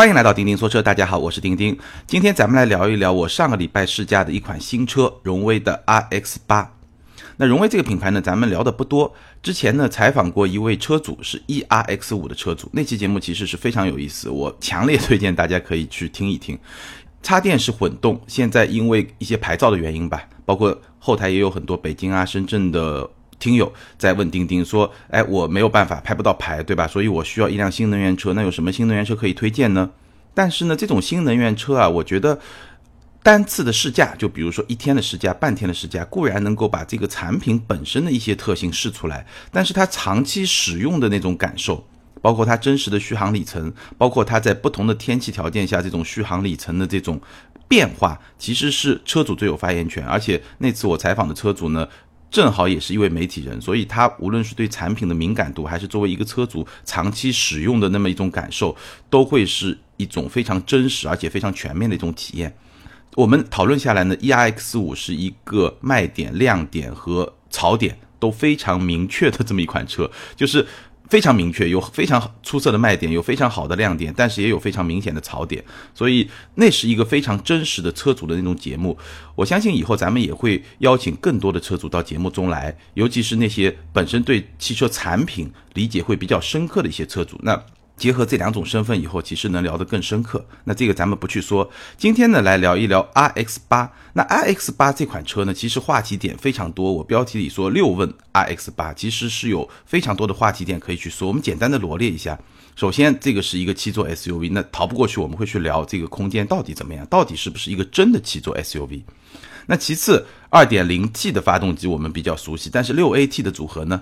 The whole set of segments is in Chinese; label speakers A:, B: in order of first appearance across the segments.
A: 欢迎来到钉钉说车，大家好，我是钉钉。今天咱们来聊一聊我上个礼拜试驾的一款新车，荣威的 RX 八。那荣威这个品牌呢，咱们聊的不多。之前呢，采访过一位车主，是 ERX 五的车主，那期节目其实是非常有意思，我强烈推荐大家可以去听一听。插电式混动，现在因为一些牌照的原因吧，包括后台也有很多北京啊、深圳的听友在问钉钉说，哎，我没有办法拍不到牌，对吧？所以我需要一辆新能源车，那有什么新能源车可以推荐呢？但是呢，这种新能源车啊，我觉得单次的试驾，就比如说一天的试驾、半天的试驾，固然能够把这个产品本身的一些特性试出来，但是它长期使用的那种感受。包括它真实的续航里程，包括它在不同的天气条件下这种续航里程的这种变化，其实是车主最有发言权。而且那次我采访的车主呢，正好也是一位媒体人，所以他无论是对产品的敏感度，还是作为一个车主长期使用的那么一种感受，都会是一种非常真实而且非常全面的一种体验。我们讨论下来呢，ERX 五是一个卖点、亮点和槽点都非常明确的这么一款车，就是。非常明确，有非常出色的卖点，有非常好的亮点，但是也有非常明显的槽点，所以那是一个非常真实的车主的那种节目。我相信以后咱们也会邀请更多的车主到节目中来，尤其是那些本身对汽车产品理解会比较深刻的一些车主。那。结合这两种身份以后，其实能聊得更深刻。那这个咱们不去说。今天呢，来聊一聊 RX 八。那 RX 八这款车呢，其实话题点非常多。我标题里说六问 RX 八，其实是有非常多的话题点可以去说。我们简单的罗列一下。首先，这个是一个七座 SUV，那逃不过去，我们会去聊这个空间到底怎么样，到底是不是一个真的七座 SUV。那其次，2.0T 的发动机我们比较熟悉，但是 6AT 的组合呢？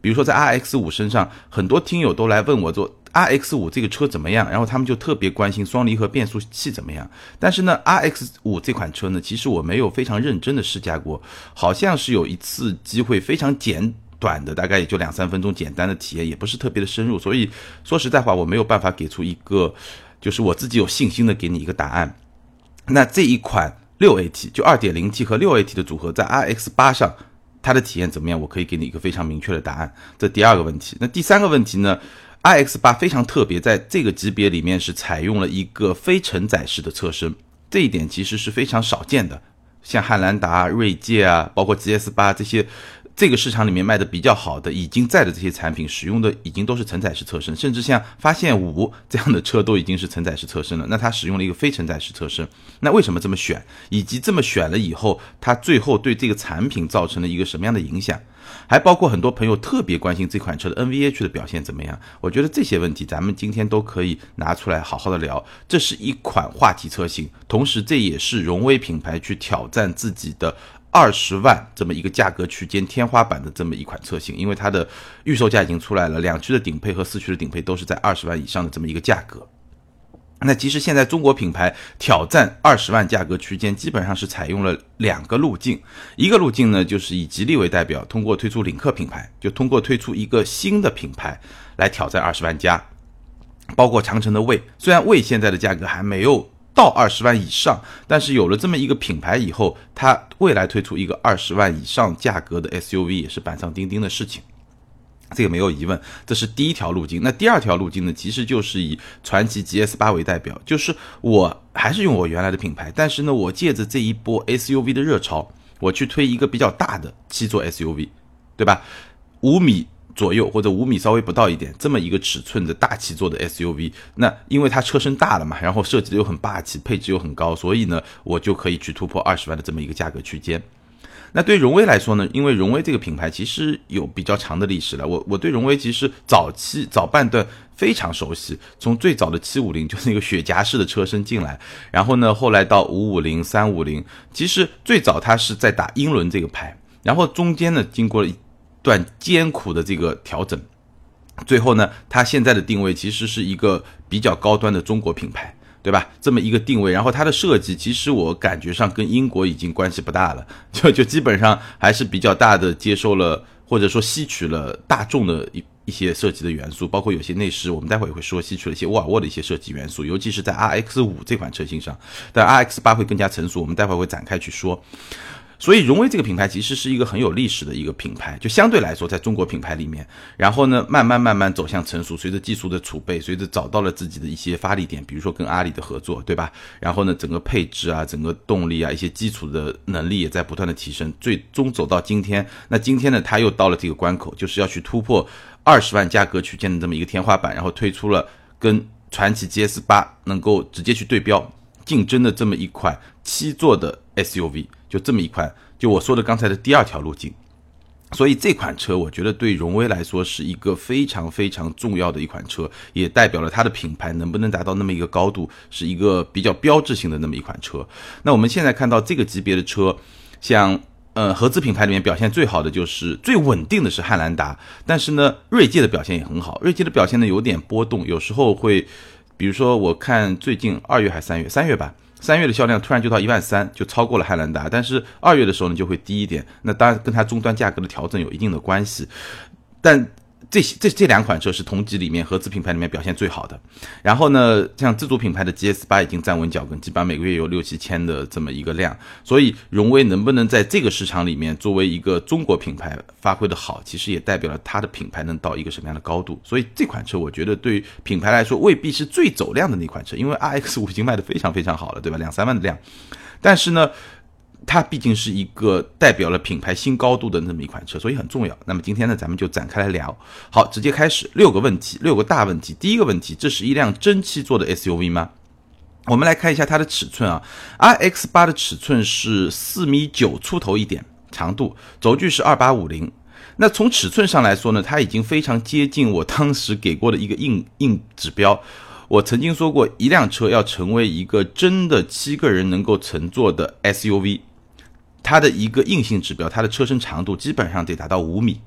A: 比如说在 RX 五身上，很多听友都来问我说 RX 五这个车怎么样，然后他们就特别关心双离合变速器怎么样。但是呢，RX 五这款车呢，其实我没有非常认真的试驾过，好像是有一次机会非常简短的，大概也就两三分钟简单的体验，也不是特别的深入。所以说实在话，我没有办法给出一个就是我自己有信心的给你一个答案。那这一款。六 AT 就二点零 T 和六 AT 的组合在 RX 八上，它的体验怎么样？我可以给你一个非常明确的答案。这第二个问题，那第三个问题呢 iX 八非常特别，在这个级别里面是采用了一个非承载式的车身，这一点其实是非常少见的。像汉兰达、锐界啊，包括 GS 八这些。这个市场里面卖的比较好的，已经在的这些产品，使用的已经都是承载式车身，甚至像发现五这样的车都已经是承载式车身了。那它使用了一个非承载式车身，那为什么这么选？以及这么选了以后，它最后对这个产品造成了一个什么样的影响？还包括很多朋友特别关心这款车的 NVH 的表现怎么样？我觉得这些问题咱们今天都可以拿出来好好的聊。这是一款话题车型，同时这也是荣威品牌去挑战自己的。二十万这么一个价格区间天花板的这么一款车型，因为它的预售价已经出来了，两驱的顶配和四驱的顶配都是在二十万以上的这么一个价格。那其实现在中国品牌挑战二十万价格区间，基本上是采用了两个路径，一个路径呢就是以吉利为代表，通过推出领克品牌，就通过推出一个新的品牌来挑战二十万加，包括长城的魏，虽然魏现在的价格还没有。到二十万以上，但是有了这么一个品牌以后，它未来推出一个二十万以上价格的 SUV 也是板上钉钉的事情，这个没有疑问，这是第一条路径。那第二条路径呢，其实就是以传祺 GS 八为代表，就是我还是用我原来的品牌，但是呢，我借着这一波 SUV 的热潮，我去推一个比较大的七座 SUV，对吧？五米。左右或者五米稍微不到一点，这么一个尺寸的大七座的 SUV，那因为它车身大了嘛，然后设计的又很霸气，配置又很高，所以呢，我就可以去突破二十万的这么一个价格区间。那对荣威来说呢，因为荣威这个品牌其实有比较长的历史了，我我对荣威其实早期早半段非常熟悉，从最早的七五零就是那个雪茄式的车身进来，然后呢，后来到五五零、三五零，其实最早它是在打英伦这个牌，然后中间呢，经过了一。段艰苦的这个调整，最后呢，它现在的定位其实是一个比较高端的中国品牌，对吧？这么一个定位，然后它的设计，其实我感觉上跟英国已经关系不大了，就就基本上还是比较大的接受了或者说吸取了大众的一一些设计的元素，包括有些内饰，我们待会也会说吸取了一些沃尔沃的一些设计元素，尤其是在 RX 五这款车型上，但 RX 八会更加成熟，我们待会会展开去说。所以荣威这个品牌其实是一个很有历史的一个品牌，就相对来说，在中国品牌里面，然后呢，慢慢慢慢走向成熟，随着技术的储备，随着找到了自己的一些发力点，比如说跟阿里的合作，对吧？然后呢，整个配置啊，整个动力啊，一些基础的能力也在不断的提升，最终走到今天。那今天呢，它又到了这个关口，就是要去突破二十万价格区间的这么一个天花板，然后推出了跟传祺 GS 八能够直接去对标竞争的这么一款七座的 SUV。就这么一款，就我说的刚才的第二条路径，所以这款车我觉得对荣威来说是一个非常非常重要的一款车，也代表了它的品牌能不能达到那么一个高度，是一个比较标志性的那么一款车。那我们现在看到这个级别的车，像呃合资品牌里面表现最好的就是最稳定的是汉兰达，但是呢锐界的表现也很好，锐界的表现呢有点波动，有时候会，比如说我看最近二月还三月，三月吧。三月的销量突然就到一万三，就超过了汉兰达。但是二月的时候呢，就会低一点。那当然跟它终端价格的调整有一定的关系，但。这这这两款车是同级里面合资品牌里面表现最好的，然后呢，像自主品牌的 GS 八已经站稳脚跟，基本上每个月有六七千的这么一个量，所以荣威能不能在这个市场里面作为一个中国品牌发挥的好，其实也代表了它的品牌能到一个什么样的高度。所以这款车我觉得对于品牌来说未必是最走量的那款车，因为 RX 五已经卖的非常非常好了，对吧？两三万的量，但是呢。它毕竟是一个代表了品牌新高度的那么一款车，所以很重要。那么今天呢，咱们就展开来聊。好，直接开始。六个问题，六个大问题。第一个问题，这是一辆真七座的 SUV 吗？我们来看一下它的尺寸啊，RX 八的尺寸是四米九出头一点，长度，轴距是二八五零。那从尺寸上来说呢，它已经非常接近我当时给过的一个硬硬指标。我曾经说过，一辆车要成为一个真的七个人能够乘坐的 SUV。它的一个硬性指标，它的车身长度基本上得达到五米。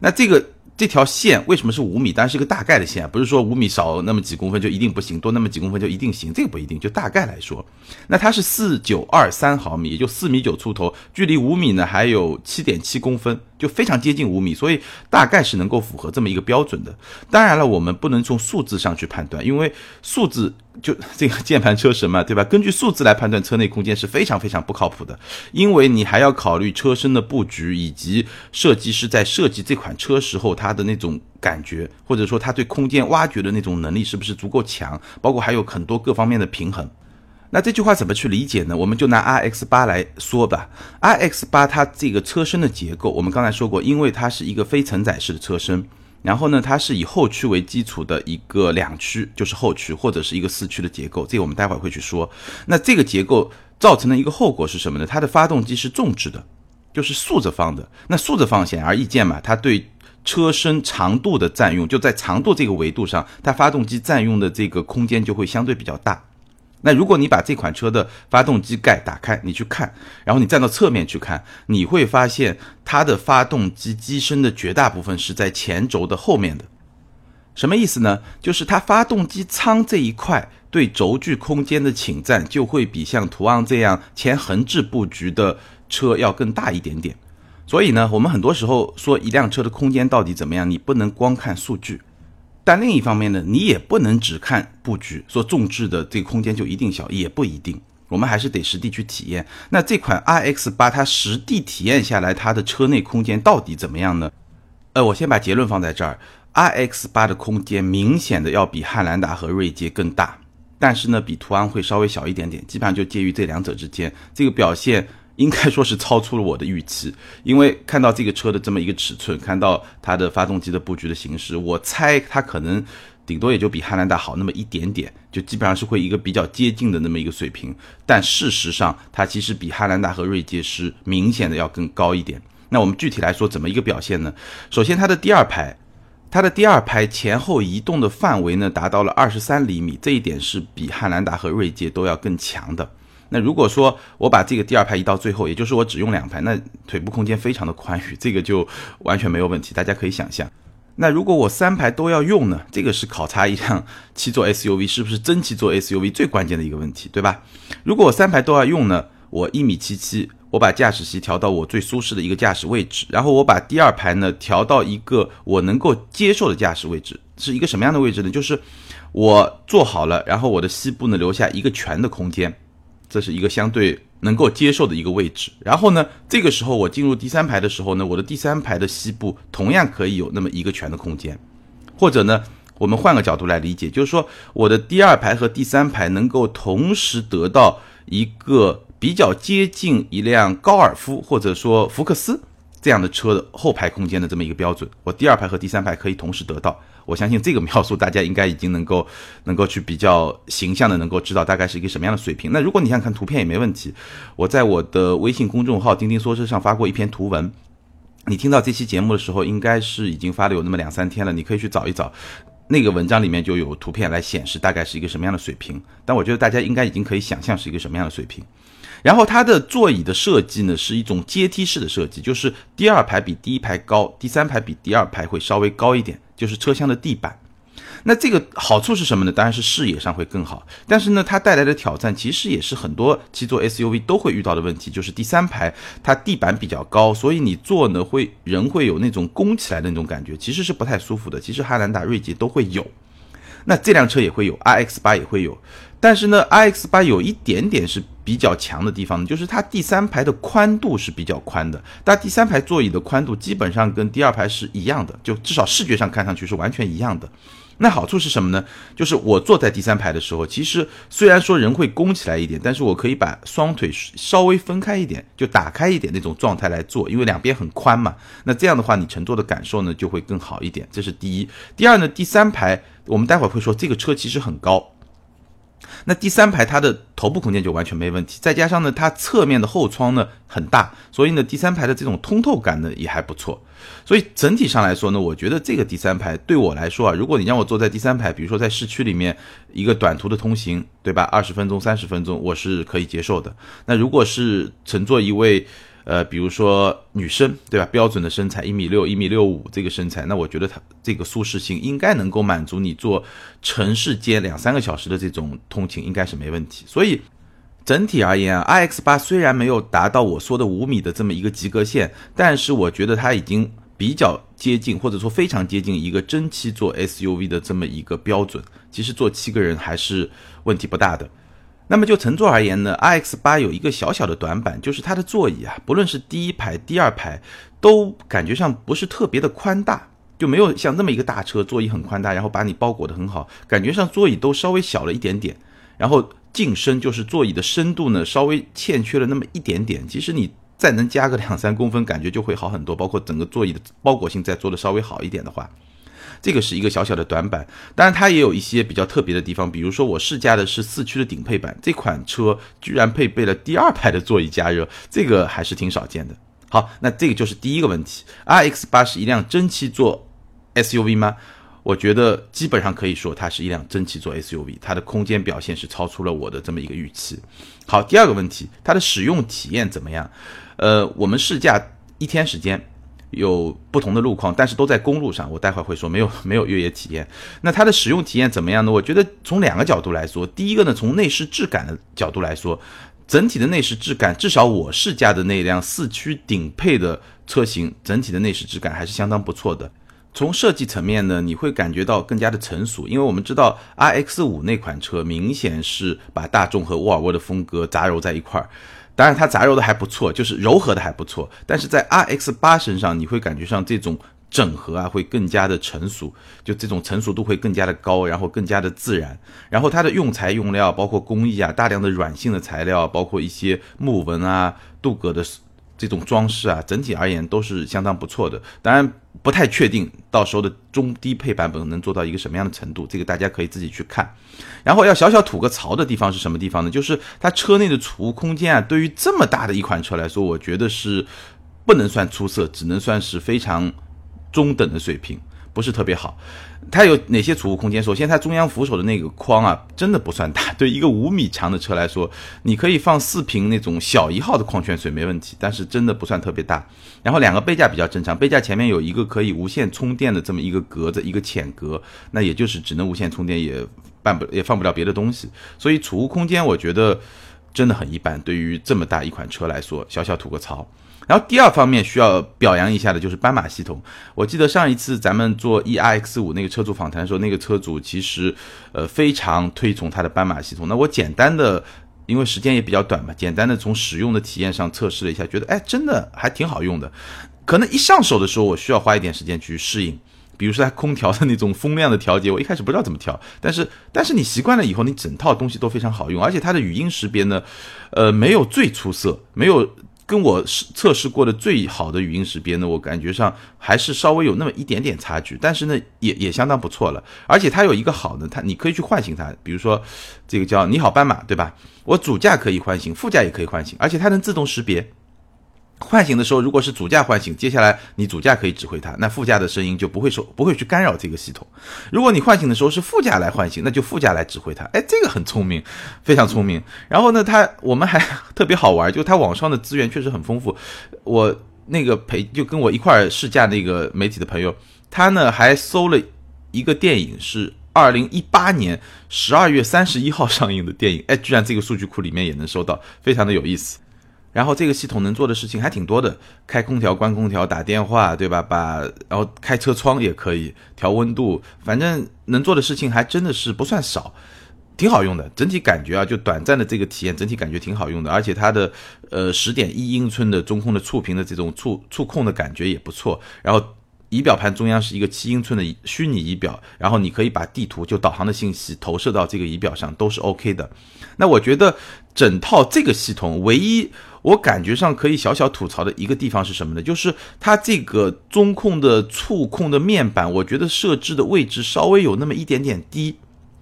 A: 那这个这条线为什么是五米？当然是一个大概的线，不是说五米少那么几公分就一定不行，多那么几公分就一定行，这个不一定。就大概来说，那它是四九二三毫米，也就四米九出头，距离五米呢还有七点七公分。就非常接近五米，所以大概是能够符合这么一个标准的。当然了，我们不能从数字上去判断，因为数字就这个键盘车神嘛，对吧？根据数字来判断车内空间是非常非常不靠谱的，因为你还要考虑车身的布局以及设计师在设计这款车时候他的那种感觉，或者说他对空间挖掘的那种能力是不是足够强，包括还有很多各方面的平衡。那这句话怎么去理解呢？我们就拿 RX 八来说吧。RX 八它这个车身的结构，我们刚才说过，因为它是一个非承载式的车身，然后呢，它是以后驱为基础的一个两驱，就是后驱或者是一个四驱的结构。这个我们待会儿会去说。那这个结构造成的一个后果是什么呢？它的发动机是纵置的，就是竖着放的。那竖着放显而易见嘛，它对车身长度的占用，就在长度这个维度上，它发动机占用的这个空间就会相对比较大。那如果你把这款车的发动机盖打开，你去看，然后你站到侧面去看，你会发现它的发动机机身的绝大部分是在前轴的后面的。什么意思呢？就是它发动机舱这一块对轴距空间的侵占就会比像途昂这样前横置布局的车要更大一点点。所以呢，我们很多时候说一辆车的空间到底怎么样，你不能光看数据。但另一方面呢，你也不能只看布局，说纵置的这个空间就一定小，也不一定。我们还是得实地去体验。那这款 RX 八它实地体验下来，它的车内空间到底怎么样呢？呃，我先把结论放在这儿，RX 八的空间明显的要比汉兰达和锐界更大，但是呢，比途昂会稍微小一点点，基本上就介于这两者之间。这个表现。应该说是超出了我的预期，因为看到这个车的这么一个尺寸，看到它的发动机的布局的形式，我猜它可能顶多也就比汉兰达好那么一点点，就基本上是会一个比较接近的那么一个水平。但事实上，它其实比汉兰达和锐界是明显的要更高一点。那我们具体来说怎么一个表现呢？首先，它的第二排，它的第二排前后移动的范围呢达到了二十三厘米，这一点是比汉兰达和锐界都要更强的。那如果说我把这个第二排移到最后，也就是我只用两排，那腿部空间非常的宽裕，这个就完全没有问题。大家可以想象，那如果我三排都要用呢？这个是考察一辆 七座 SUV 是不是真七座 SUV 最关键的一个问题，对吧？如果我三排都要用呢，我一米七七，我把驾驶席调到我最舒适的一个驾驶位置，然后我把第二排呢调到一个我能够接受的驾驶位置，是一个什么样的位置呢？就是我坐好了，然后我的膝部呢留下一个拳的空间。这是一个相对能够接受的一个位置。然后呢，这个时候我进入第三排的时候呢，我的第三排的膝部同样可以有那么一个拳的空间，或者呢，我们换个角度来理解，就是说我的第二排和第三排能够同时得到一个比较接近一辆高尔夫或者说福克斯这样的车的后排空间的这么一个标准，我第二排和第三排可以同时得到。我相信这个描述大家应该已经能够 能够去比较形象的能够知道大概是一个什么样的水平。那如果你想看图片也没问题，我在我的微信公众号“钉钉说车”上发过一篇图文。你听到这期节目的时候，应该是已经发了有那么两三天了，你可以去找一找，那个文章里面就有图片来显示大概是一个什么样的水平。但我觉得大家应该已经可以想象是一个什么样的水平。然后它的座椅的设计呢是一种阶梯式的设计，就是第二排比第一排高，第三排比第二排会稍微高一点。就是车厢的地板，那这个好处是什么呢？当然是视野上会更好。但是呢，它带来的挑战其实也是很多七座 SUV 都会遇到的问题，就是第三排它地板比较高，所以你坐呢会人会有那种弓起来的那种感觉，其实是不太舒服的。其实汉兰达、锐界都会有，那这辆车也会有，iX 八也会有。但是呢，iX 八有一点点是比较强的地方，就是它第三排的宽度是比较宽的。但第三排座椅的宽度基本上跟第二排是一样的，就至少视觉上看上去是完全一样的。那好处是什么呢？就是我坐在第三排的时候，其实虽然说人会弓起来一点，但是我可以把双腿稍微分开一点，就打开一点那种状态来坐，因为两边很宽嘛。那这样的话，你乘坐的感受呢就会更好一点。这是第一。第二呢，第三排我们待会儿会说，这个车其实很高。那第三排它的头部空间就完全没问题，再加上呢，它侧面的后窗呢很大，所以呢，第三排的这种通透感呢也还不错。所以整体上来说呢，我觉得这个第三排对我来说啊，如果你让我坐在第三排，比如说在市区里面一个短途的通行，对吧？二十分钟、三十分钟，我是可以接受的。那如果是乘坐一位。呃，比如说女生，对吧？标准的身材，一米六、一米六五这个身材，那我觉得它这个舒适性应该能够满足你坐城市间两三个小时的这种通勤，应该是没问题。所以整体而言啊，iX 八虽然没有达到我说的五米的这么一个及格线，但是我觉得它已经比较接近，或者说非常接近一个真七座 SUV 的这么一个标准。其实坐七个人还是问题不大的。那么就乘坐而言呢，iX 八有一个小小的短板，就是它的座椅啊，不论是第一排、第二排，都感觉上不是特别的宽大，就没有像那么一个大车座椅很宽大，然后把你包裹的很好，感觉上座椅都稍微小了一点点，然后进深就是座椅的深度呢稍微欠缺了那么一点点，其实你再能加个两三公分，感觉就会好很多，包括整个座椅的包裹性再做的稍微好一点的话。这个是一个小小的短板，当然它也有一些比较特别的地方，比如说我试驾的是四驱的顶配版，这款车居然配备了第二排的座椅加热，这个还是挺少见的。好，那这个就是第一个问题，RX 八是一辆真七座 SUV 吗？我觉得基本上可以说它是一辆真七座 SUV，它的空间表现是超出了我的这么一个预期。好，第二个问题，它的使用体验怎么样？呃，我们试驾一天时间。有不同的路况，但是都在公路上。我待会儿会说没有 没有越野体验。那它的使用体验怎么样呢？我觉得从两个角度来说，第一个呢，从内饰质感的角度来说，整体的内饰质感，至少我试驾的那辆四驱顶配的车型，整体的内饰质感还是相当不错的。从设计层面呢，你会感觉到更加的成熟，因为我们知道 RX 五那款车明显是把大众和沃尔沃的风格杂糅在一块儿。当然，它杂糅的还不错，就是柔和的还不错。但是在 RX 八身上，你会感觉上这种整合啊，会更加的成熟，就这种成熟度会更加的高，然后更加的自然。然后它的用材用料，包括工艺啊，大量的软性的材料，包括一些木纹啊、镀铬的。这种装饰啊，整体而言都是相当不错的。当然，不太确定到时候的中低配版本能做到一个什么样的程度，这个大家可以自己去看。然后要小小吐个槽的地方是什么地方呢？就是它车内的储物空间啊，对于这么大的一款车来说，我觉得是不能算出色，只能算是非常中等的水平。不是特别好，它有哪些储物空间？首先，它中央扶手的那个框啊，真的不算大。对一个五米长的车来说，你可以放四瓶那种小一号的矿泉水没问题，但是真的不算特别大。然后两个杯架比较正常，杯架前面有一个可以无线充电的这么一个格子，一个浅格，那也就是只能无线充电，也办不也放不了别的东西。所以储物空间我觉得真的很一般。对于这么大一款车来说，小小吐个槽。然后第二方面需要表扬一下的就是斑马系统。我记得上一次咱们做 E R X 五那个车主访谈的时候，那个车主其实呃非常推崇它的斑马系统。那我简单的因为时间也比较短嘛，简单的从使用的体验上测试了一下，觉得哎，真的还挺好用的。可能一上手的时候，我需要花一点时间去适应。比如说它空调的那种风量的调节，我一开始不知道怎么调，但是但是你习惯了以后，你整套东西都非常好用，而且它的语音识别呢，呃，没有最出色，没有跟我测试过的最好的语音识别呢，我感觉上还是稍微有那么一点点差距，但是呢，也也相当不错了。而且它有一个好的，它你可以去唤醒它，比如说这个叫你好斑马，对吧？我主驾可以唤醒，副驾也可以唤醒，而且它能自动识别。唤醒的时候，如果是主驾唤醒，接下来你主驾可以指挥它，那副驾的声音就不会受不会去干扰这个系统。如果你唤醒的时候是副驾来唤醒，那就副驾来指挥它。哎，这个很聪明，非常聪明。然后呢，它我们还特别好玩，就它网上的资源确实很丰富。我那个陪就跟我一块试驾那个媒体的朋友，他呢还搜了一个电影，是二零一八年十二月三十一号上映的电影。哎，居然这个数据库里面也能收到，非常的有意思。然后这个系统能做的事情还挺多的，开空调、关空调、打电话，对吧？把然后开车窗也可以调温度，反正能做的事情还真的是不算少，挺好用的。整体感觉啊，就短暂的这个体验，整体感觉挺好用的。而且它的呃十点一英寸的中控的触屏的这种触触控的感觉也不错。然后仪表盘中央是一个七英寸的虚拟仪表，然后你可以把地图就导航的信息投射到这个仪表上，都是 OK 的。那我觉得整套这个系统唯一。我感觉上可以小小吐槽的一个地方是什么呢？就是它这个中控的触控的面板，我觉得设置的位置稍微有那么一点点低。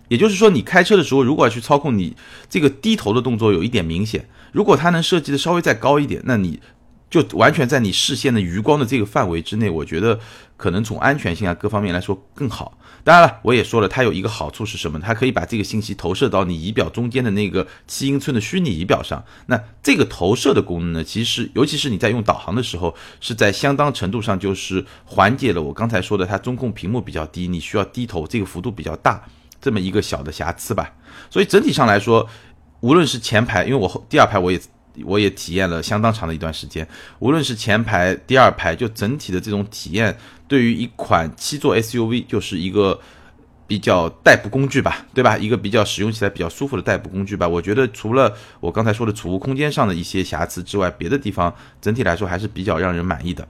A: 也就是说，你开车的时候，如果要去操控，你这个低头的动作有一点明显。如果它能设计的稍微再高一点，那你。就完全在你视线的余光的这个范围之内，我觉得可能从安全性啊各方面来说更好。当然了，我也说了，它有一个好处是什么？它可以把这个信息投射到你仪表中间的那个七英寸的虚拟仪表上。那这个投射的功能呢，其实尤其是你在用导航的时候，是在相当程度上就是缓解了我刚才说的它中控屏幕比较低，你需要低头这个幅度比较大这么一个小的瑕疵吧。所以整体上来说，无论是前排，因为我后第二排我也。我也体验了相当长的一段时间，无论是前排、第二排，就整体的这种体验，对于一款七座 SUV 就是一个比较代步工具吧，对吧？一个比较使用起来比较舒服的代步工具吧。我觉得除了我刚才说的储物空间上的一些瑕疵之外，别的地方整体来说还是比较让人满意的。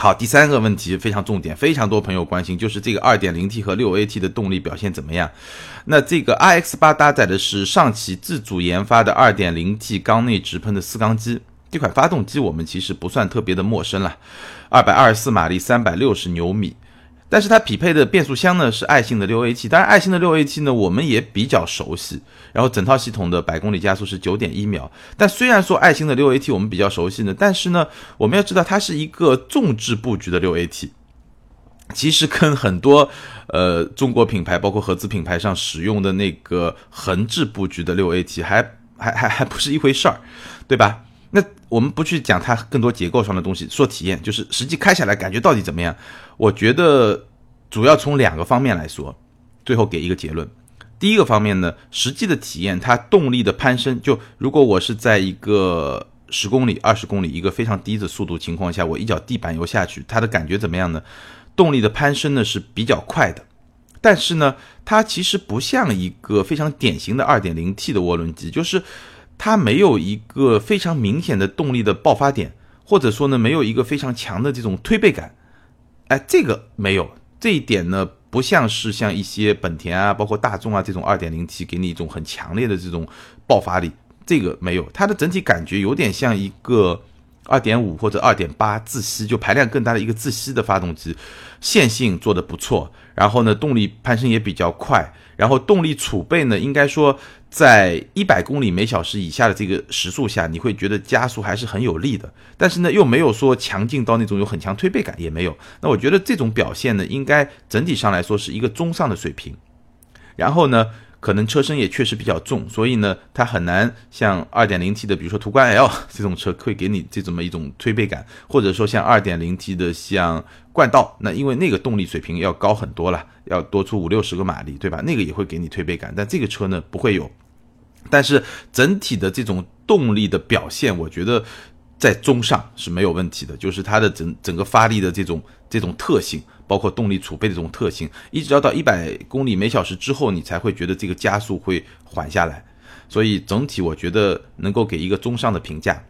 A: 好，第三个问题非常重点，非常多朋友关心，就是这个 2.0T 和 6AT 的动力表现怎么样？那这个 RX 八搭载的是上汽自主研发的 2.0T 缸内直喷的四缸机，这款发动机我们其实不算特别的陌生了，224马力，360牛米。但是它匹配的变速箱呢是爱信的六 AT，当然爱信的六 AT 呢我们也比较熟悉，然后整套系统的百公里加速是九点一秒。但虽然说爱信的六 AT 我们比较熟悉呢，但是呢我们要知道它是一个纵置布局的六 AT，其实跟很多呃中国品牌包括合资品牌上使用的那个横置布局的六 AT 还还还还不是一回事儿，对吧？那我们不去讲它更多结构上的东西，说体验，就是实际开下来感觉到底怎么样？我觉得主要从两个方面来说，最后给一个结论。第一个方面呢，实际的体验，它动力的攀升，就如果我是在一个十公里、二十公里一个非常低的速度情况下，我一脚地板油下去，它的感觉怎么样呢？动力的攀升呢是比较快的，但是呢，它其实不像一个非常典型的二点零 T 的涡轮机，就是。它没有一个非常明显的动力的爆发点，或者说呢，没有一个非常强的这种推背感，哎，这个没有这一点呢，不像是像一些本田啊，包括大众啊这种二点零 T 给你一种很强烈的这种爆发力，这个没有，它的整体感觉有点像一个二点五或者二点八自吸，就排量更大的一个自吸的发动机，线性做的不错，然后呢，动力攀升也比较快，然后动力储备呢，应该说。在一百公里每小时以下的这个时速下，你会觉得加速还是很有力的，但是呢，又没有说强劲到那种有很强推背感，也没有。那我觉得这种表现呢，应该整体上来说是一个中上的水平。然后呢？可能车身也确实比较重，所以呢，它很难像 2.0T 的，比如说途观 L 这种车，会给你这么一种推背感，或者说像 2.0T 的像冠道，那因为那个动力水平要高很多了，要多出五六十个马力，对吧？那个也会给你推背感，但这个车呢不会有。但是整体的这种动力的表现，我觉得在中上是没有问题的，就是它的整整个发力的这种这种特性。包括动力储备的这种特性，一直要到一百公里每小时之后，你才会觉得这个加速会缓下来。所以整体我觉得能够给一个中上的评价。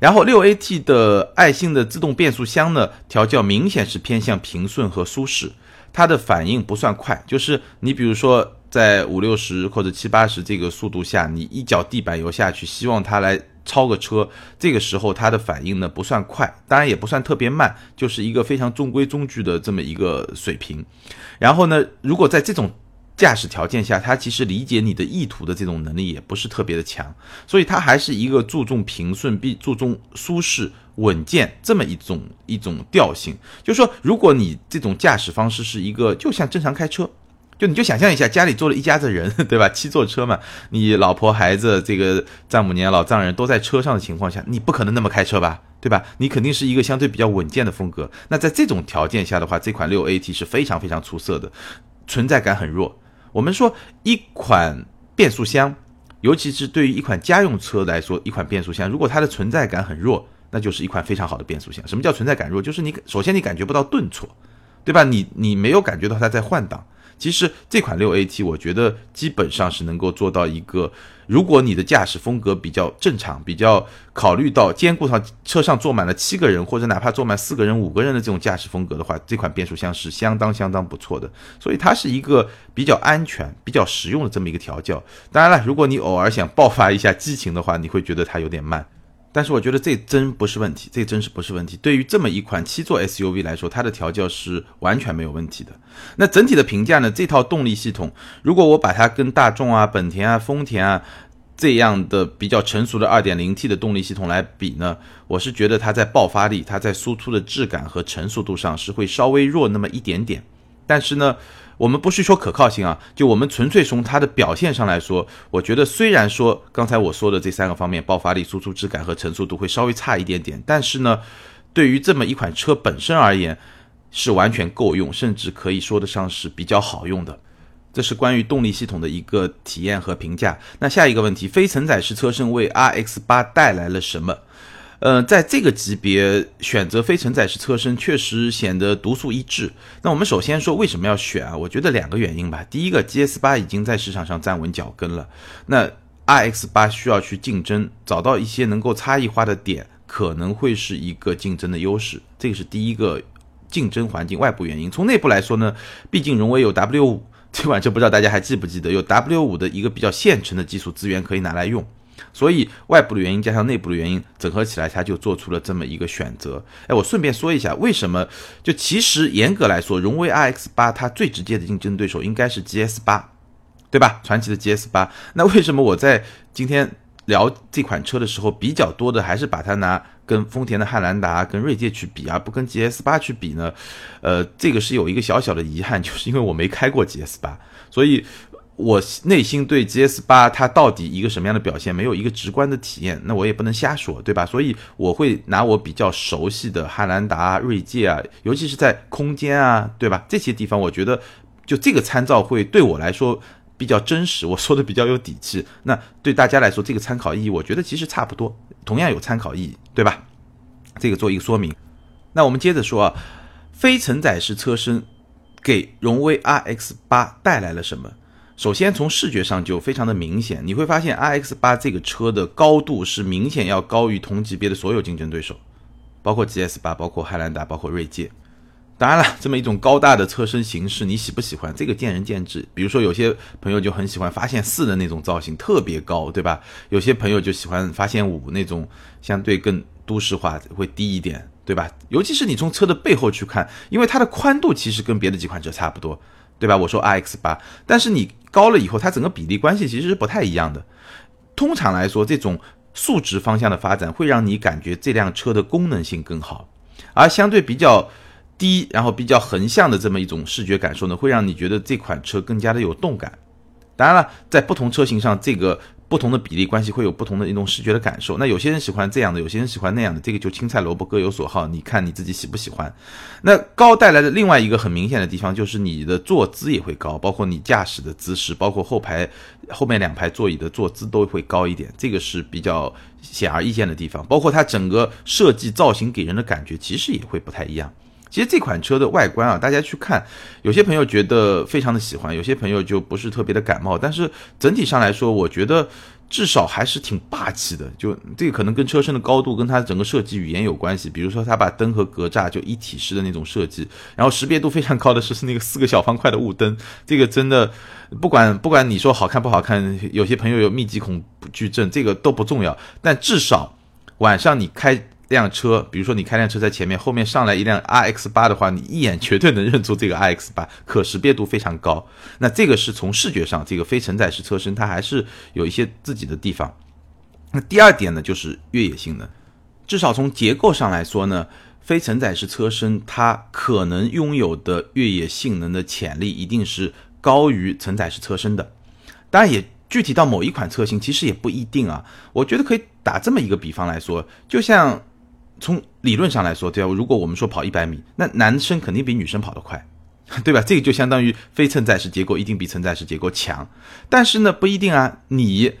A: 然后六 AT 的爱信的自动变速箱呢，调教明显是偏向平顺和舒适，它的反应不算快，就是你比如说在五六十或者七八十这个速度下，你一脚地板油下去，希望它来超个车，这个时候它的反应呢不算快，当然也不算特别慢，就是一个非常中规中矩的这么一个水平。然后呢，如果在这种驾驶条件下，它其实理解你的意图的这种能力也不是特别的强，所以它还是一个注重平顺、必注重舒适、稳健这么一种一种调性。就是说，如果你这种驾驶方式是一个就像正常开车，就你就想象一下家里坐了一家子人，对吧？七座车嘛，你老婆、孩子、这个丈母娘、老丈人都在车上的情况下，你不可能那么开车吧，对吧？你肯定是一个相对比较稳健的风格。那在这种条件下的话，这款六 AT 是非常非常出色的，存在感很弱。我们说一款变速箱，尤其是对于一款家用车来说，一款变速箱如果它的存在感很弱，那就是一款非常好的变速箱。什么叫存在感弱？就是你首先你感觉不到顿挫，对吧？你你没有感觉到它在换挡。其实这款六 AT，我觉得基本上是能够做到一个，如果你的驾驶风格比较正常，比较考虑到兼顾上车上坐满了七个人，或者哪怕坐满四个人、五个人的这种驾驶风格的话，这款变速箱是相当相当不错的。所以它是一个比较安全、比较实用的这么一个调教。当然了，如果你偶尔想爆发一下激情的话，你会觉得它有点慢。但是我觉得这真不是问题，这真是不是问题。对于这么一款七座 SUV 来说，它的调教是完全没有问题的。那整体的评价呢？这套动力系统，如果我把它跟大众啊、本田啊、丰田啊这样的比较成熟的 2.0T 的动力系统来比呢，我是觉得它在爆发力、它在输出的质感和成熟度上是会稍微弱那么一点点。但是呢，我们不是说可靠性啊，就我们纯粹从它的表现上来说，我觉得虽然说刚才我说的这三个方面，爆发力、输出质感和成熟度会稍微差一点点，但是呢，对于这么一款车本身而言，是完全够用，甚至可以说得上是比较好用的。这是关于动力系统的一个体验和评价。那下一个问题，非承载式车身为 RX 八带来了什么？呃，在这个级别选择非承载式车身确实显得独树一帜。那我们首先说为什么要选啊？我觉得两个原因吧。第一个，GS 八已经在市场上站稳脚跟了，那 RX 八需要去竞争，找到一些能够差异化的点，可能会是一个竞争的优势。这个是第一个竞争环境外部原因。从内部来说呢，毕竟荣威有 W 五，这款车不知道大家还记不记得，有 W 五的一个比较现成的技术资源可以拿来用。所以外部的原因加上内部的原因整合起来，他就做出了这么一个选择。哎，我顺便说一下，为什么？就其实严格来说，荣威 RX 八它最直接的竞争对手应该是 GS 八，对吧？传奇的 GS 八。那为什么我在今天聊这款车的时候，比较多的还是把它拿跟丰田的汉兰达、跟锐界去比，而不跟 GS 八去比呢？呃，这个是有一个小小的遗憾，就是因为我没开过 GS 八，所以。我内心对 GS 八它到底一个什么样的表现没有一个直观的体验，那我也不能瞎说，对吧？所以我会拿我比较熟悉的汉兰达、锐界啊，尤其是在空间啊，对吧？这些地方我觉得就这个参照会对我来说比较真实，我说的比较有底气。那对大家来说，这个参考意义我觉得其实差不多，同样有参考意义，对吧？这个做一个说明。那我们接着说啊，非承载式车身给荣威 RX 八带来了什么？首先从视觉上就非常的明显，你会发现 RX 八这个车的高度是明显要高于同级别的所有竞争对手，包括 GS 八、包括汉兰达、包括锐界。当然了，这么一种高大的车身形式，你喜不喜欢？这个见仁见智。比如说有些朋友就很喜欢发现四的那种造型，特别高，对吧？有些朋友就喜欢发现五那种相对更都市化，会低一点，对吧？尤其是你从车的背后去看，因为它的宽度其实跟别的几款车差不多。对吧？我说 RX 八，但是你高了以后，它整个比例关系其实是不太一样的。通常来说，这种竖直方向的发展会让你感觉这辆车的功能性更好，而相对比较低，然后比较横向的这么一种视觉感受呢，会让你觉得这款车更加的有动感。当然了，在不同车型上，这个。不同的比例关系会有不同的一种视觉的感受。那有些人喜欢这样的，有些人喜欢那样的，这个就青菜萝卜各有所好，你看你自己喜不喜欢。那高带来的另外一个很明显的地方就是你的坐姿也会高，包括你驾驶的姿势，包括后排后面两排座椅的坐姿都会高一点，这个是比较显而易见的地方。包括它整个设计造型给人的感觉其实也会不太一样。其实这款车的外观啊，大家去看，有些朋友觉得非常的喜欢，有些朋友就不是特别的感冒。但是整体上来说，我觉得至少还是挺霸气的。就这个可能跟车身的高度跟它整个设计语言有关系。比如说它把灯和格栅就一体式的那种设计，然后识别度非常高的是是那个四个小方块的雾灯，这个真的不管不管你说好看不好看，有些朋友有密集恐惧症，这个都不重要。但至少晚上你开。辆车，比如说你开辆车在前面，后面上来一辆 RX 八的话，你一眼绝对能认出这个 RX 八，可识别度非常高。那这个是从视觉上，这个非承载式车身它还是有一些自己的地方。那第二点呢，就是越野性能，至少从结构上来说呢，非承载式车身它可能拥有的越野性能的潜力一定是高于承载式车身的。当然也具体到某一款车型，其实也不一定啊。我觉得可以打这么一个比方来说，就像。从理论上来说，对吧？如果我们说跑一百米，那男生肯定比女生跑得快，对吧？这个就相当于非承载式结构一定比承载式结构强。但是呢，不一定啊，你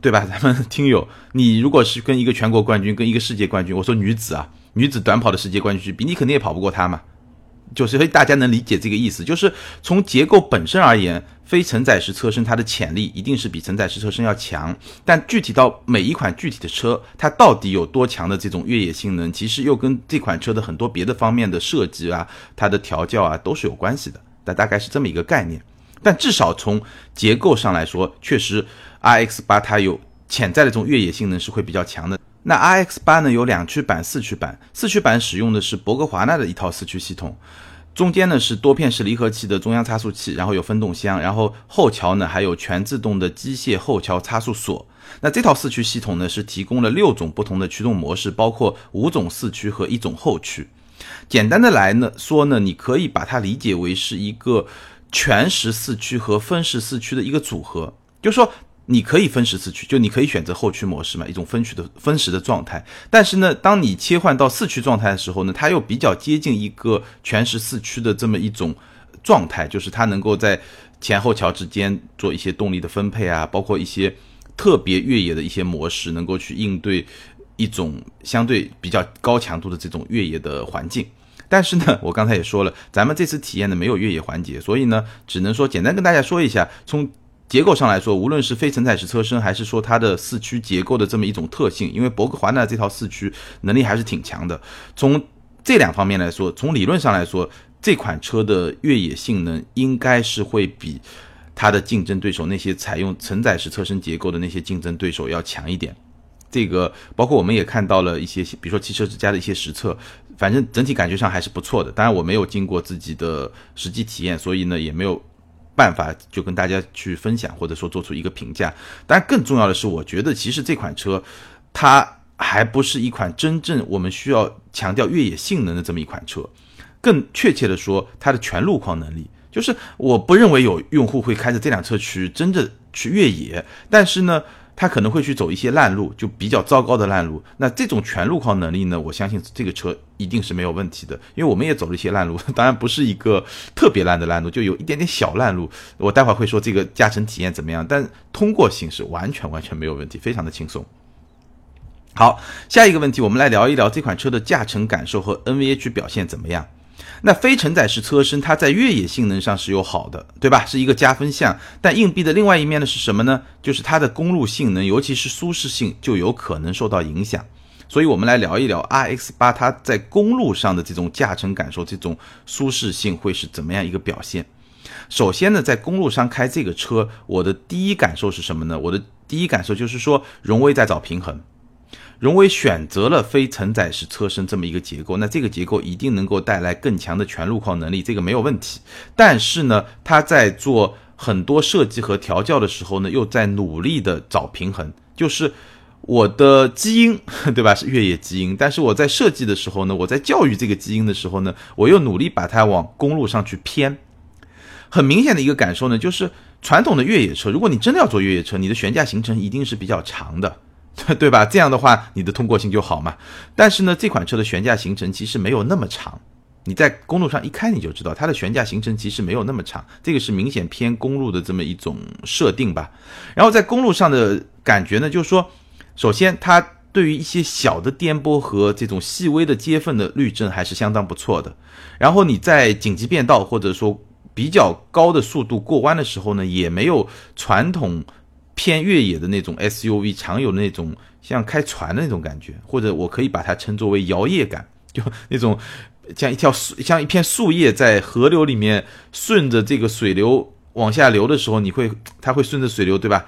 A: 对吧？咱们听友，你如果是跟一个全国冠军，跟一个世界冠军，我说女子啊，女子短跑的世界冠军去比，你肯定也跑不过他嘛。就是所以大家能理解这个意思，就是从结构本身而言，非承载式车身它的潜力一定是比承载式车身要强。但具体到每一款具体的车，它到底有多强的这种越野性能，其实又跟这款车的很多别的方面的设计啊、它的调教啊都是有关系的。那大概是这么一个概念。但至少从结构上来说，确实 RX 八它有潜在的这种越野性能是会比较强的。那 RX 八呢有两驱版、四驱版，四驱版使用的是博格华纳的一套四驱系统，中间呢是多片式离合器的中央差速器，然后有分动箱，然后后桥呢还有全自动的机械后桥差速锁。那这套四驱系统呢是提供了六种不同的驱动模式，包括五种四驱和一种后驱。简单的来呢说呢，你可以把它理解为是一个全时四驱和分时四驱的一个组合，就说。你可以分时四驱，就你可以选择后驱模式嘛，一种分驱的分时的状态。但是呢，当你切换到四驱状态的时候呢，它又比较接近一个全时四驱的这么一种状态，就是它能够在前后桥之间做一些动力的分配啊，包括一些特别越野的一些模式，能够去应对一种相对比较高强度的这种越野的环境。但是呢，我刚才也说了，咱们这次体验呢没有越野环节，所以呢，只能说简单跟大家说一下，从。结构上来说，无论是非承载式车身，还是说它的四驱结构的这么一种特性，因为博格华纳这套四驱能力还是挺强的。从这两方面来说，从理论上来说，这款车的越野性能应该是会比它的竞争对手那些采用承载式车身结构的那些竞争对手要强一点。这个包括我们也看到了一些，比如说汽车之家的一些实测，反正整体感觉上还是不错的。当然，我没有经过自己的实际体验，所以呢也没有。办法就跟大家去分享，或者说做出一个评价。但，更重要的是，我觉得其实这款车它还不是一款真正我们需要强调越野性能的这么一款车。更确切的说，它的全路况能力，就是我不认为有用户会开着这辆车去真的去越野。但是呢。他可能会去走一些烂路，就比较糟糕的烂路。那这种全路况能力呢？我相信这个车一定是没有问题的，因为我们也走了一些烂路，当然不是一个特别烂的烂路，就有一点点小烂路。我待会儿会说这个驾乘体验怎么样，但通过性是完全完全没有问题，非常的轻松。好，下一个问题，我们来聊一聊这款车的驾乘感受和 NVH 表现怎么样。那非承载式车身，它在越野性能上是有好的，对吧？是一个加分项。但硬币的另外一面呢是什么呢？就是它的公路性能，尤其是舒适性，就有可能受到影响。所以，我们来聊一聊 RX 八它在公路上的这种驾乘感受，这种舒适性会是怎么样一个表现？首先呢，在公路上开这个车，我的第一感受是什么呢？我的第一感受就是说，荣威在找平衡。荣威选择了非承载式车身这么一个结构，那这个结构一定能够带来更强的全路况能力，这个没有问题。但是呢，它在做很多设计和调教的时候呢，又在努力的找平衡。就是我的基因，对吧？是越野基因，但是我在设计的时候呢，我在教育这个基因的时候呢，我又努力把它往公路上去偏。很明显的一个感受呢，就是传统的越野车，如果你真的要做越野车，你的悬架行程一定是比较长的。对吧？这样的话，你的通过性就好嘛。但是呢，这款车的悬架行程其实没有那么长。你在公路上一开你就知道，它的悬架行程其实没有那么长。这个是明显偏公路的这么一种设定吧。然后在公路上的感觉呢，就是说，首先它对于一些小的颠簸和这种细微的接缝的滤震还是相当不错的。然后你在紧急变道或者说比较高的速度过弯的时候呢，也没有传统。偏越野的那种 SUV，常有的那种像开船的那种感觉，或者我可以把它称作为摇曳感，就那种像一条树，像一片树叶在河流里面顺着这个水流往下流的时候，你会它会顺着水流，对吧？